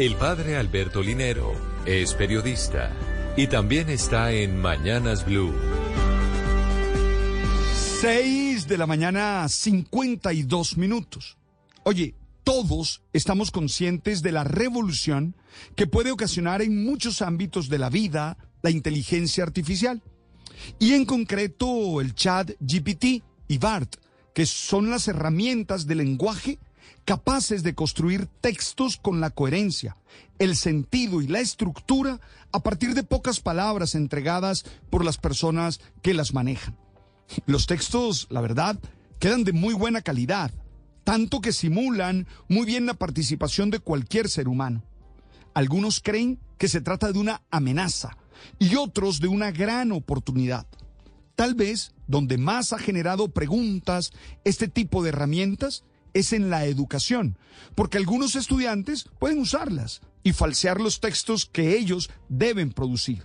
El padre Alberto Linero es periodista y también está en Mañanas Blue. 6 de la mañana, 52 minutos. Oye, todos estamos conscientes de la revolución que puede ocasionar en muchos ámbitos de la vida la inteligencia artificial. Y en concreto el chat GPT y BART, que son las herramientas de lenguaje capaces de construir textos con la coherencia, el sentido y la estructura a partir de pocas palabras entregadas por las personas que las manejan. Los textos, la verdad, quedan de muy buena calidad, tanto que simulan muy bien la participación de cualquier ser humano. Algunos creen que se trata de una amenaza y otros de una gran oportunidad. Tal vez donde más ha generado preguntas este tipo de herramientas es en la educación, porque algunos estudiantes pueden usarlas y falsear los textos que ellos deben producir.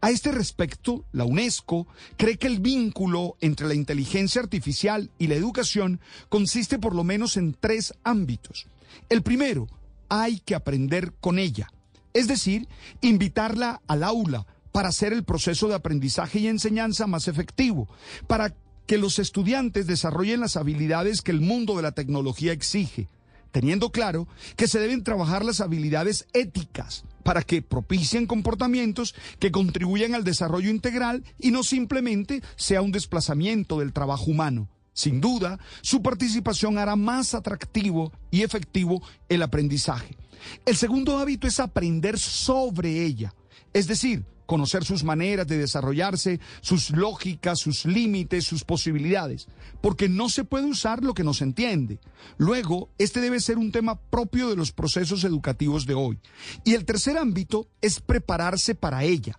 A este respecto, la UNESCO cree que el vínculo entre la inteligencia artificial y la educación consiste por lo menos en tres ámbitos. El primero, hay que aprender con ella, es decir, invitarla al aula para hacer el proceso de aprendizaje y enseñanza más efectivo, para que los estudiantes desarrollen las habilidades que el mundo de la tecnología exige, teniendo claro que se deben trabajar las habilidades éticas para que propicien comportamientos que contribuyan al desarrollo integral y no simplemente sea un desplazamiento del trabajo humano. Sin duda, su participación hará más atractivo y efectivo el aprendizaje. El segundo hábito es aprender sobre ella, es decir, conocer sus maneras de desarrollarse, sus lógicas, sus límites, sus posibilidades, porque no se puede usar lo que no se entiende. Luego, este debe ser un tema propio de los procesos educativos de hoy. Y el tercer ámbito es prepararse para ella.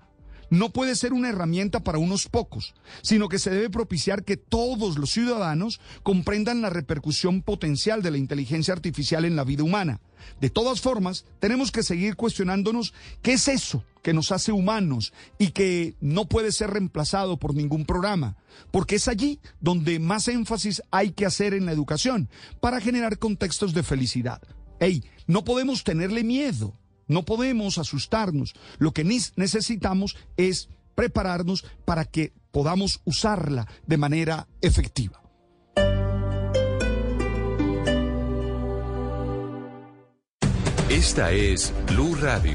No puede ser una herramienta para unos pocos, sino que se debe propiciar que todos los ciudadanos comprendan la repercusión potencial de la inteligencia artificial en la vida humana. De todas formas, tenemos que seguir cuestionándonos qué es eso que nos hace humanos y que no puede ser reemplazado por ningún programa, porque es allí donde más énfasis hay que hacer en la educación para generar contextos de felicidad. Ey, no podemos tenerle miedo, no podemos asustarnos. Lo que necesitamos es prepararnos para que podamos usarla de manera efectiva. Esta es Blue Radio.